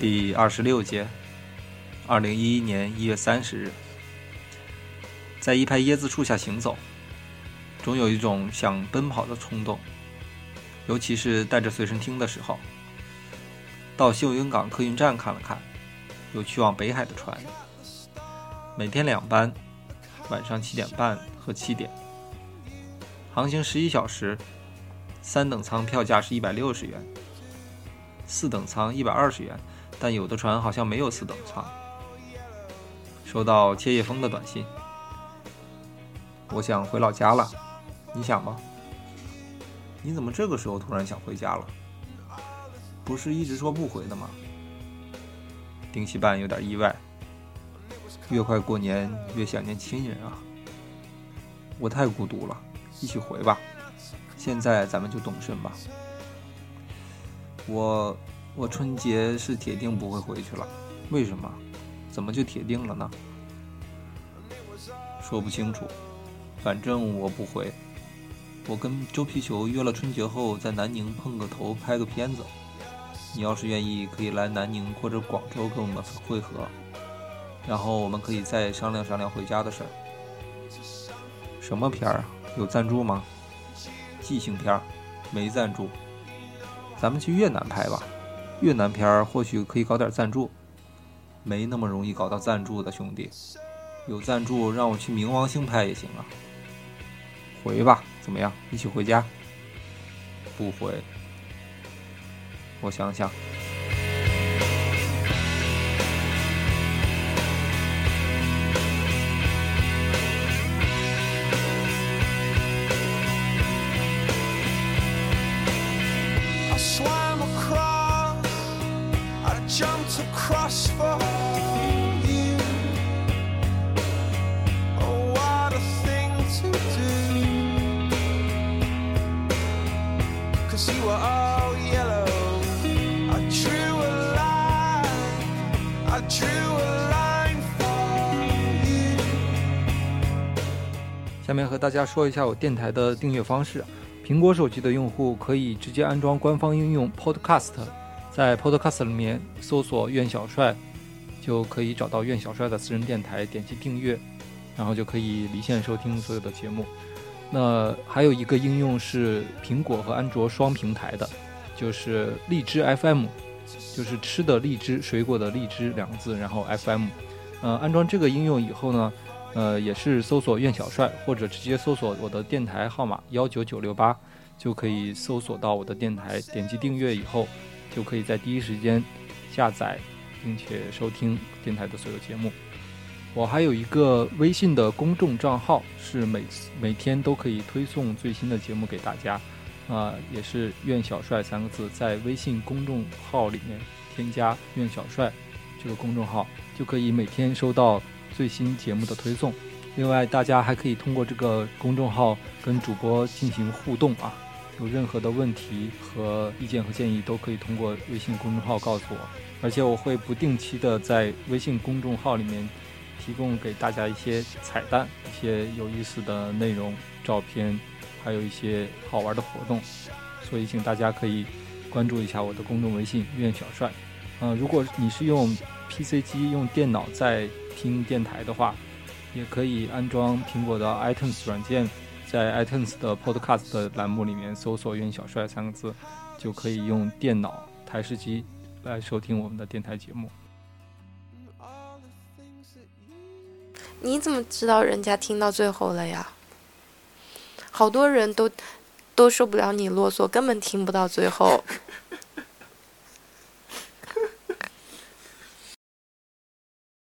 第二十六节，二零一一年一月三十日，在一排椰子树下行走，总有一种想奔跑的冲动，尤其是带着随身听的时候。到秀云港客运站看了看，有去往北海的船，每天两班，晚上七点半和七点，航行十一小时，三等舱票价是一百六十元，四等舱一百二十元。但有的船好像没有四等舱。收到切叶峰的短信，我想回老家了，你想吗？你怎么这个时候突然想回家了？不是一直说不回的吗？丁西半有点意外，越快过年越想念亲人啊！我太孤独了，一起回吧。现在咱们就动身吧。我。我春节是铁定不会回去了，为什么？怎么就铁定了呢？说不清楚，反正我不回。我跟周皮球约了春节后在南宁碰个头，拍个片子。你要是愿意，可以来南宁或者广州跟我们会合，然后我们可以再商量商量回家的事儿。什么片儿？有赞助吗？即兴片儿，没赞助。咱们去越南拍吧。越南片儿或许可以搞点赞助，没那么容易搞到赞助的兄弟。有赞助让我去冥王星拍也行啊。回吧，怎么样？一起回家？不回。我想想。Jump to cross for you. 下面和大家说一下我电台的订阅方式。苹果手机的用户可以直接安装官方应用 Podcast，在 Podcast 里面搜索“苑小帅”，就可以找到苑小帅的私人电台，点击订阅，然后就可以离线收听所有的节目。那还有一个应用是苹果和安卓双平台的，就是荔枝 FM，就是吃的荔枝，水果的荔枝两个字，然后 FM。呃，安装这个应用以后呢？呃，也是搜索“苑小帅”或者直接搜索我的电台号码幺九九六八，就可以搜索到我的电台。点击订阅以后，就可以在第一时间下载并且收听电台的所有节目。我还有一个微信的公众账号，是每每天都可以推送最新的节目给大家。啊，也是“苑小帅”三个字，在微信公众号里面添加“苑小帅”这个公众号，就可以每天收到。最新节目的推送，另外大家还可以通过这个公众号跟主播进行互动啊，有任何的问题和意见和建议都可以通过微信公众号告诉我，而且我会不定期的在微信公众号里面提供给大家一些彩蛋、一些有意思的内容、照片，还有一些好玩的活动，所以请大家可以关注一下我的公众微信“苑小帅”。嗯，如果你是用 PC 机、用电脑在听电台的话，也可以安装苹果的 iTunes 软件，在 iTunes 的 Podcast 栏目里面搜索“袁小帅”三个字，就可以用电脑台式机来收听我们的电台节目。你怎么知道人家听到最后了呀？好多人都都受不了你啰嗦，根本听不到最后。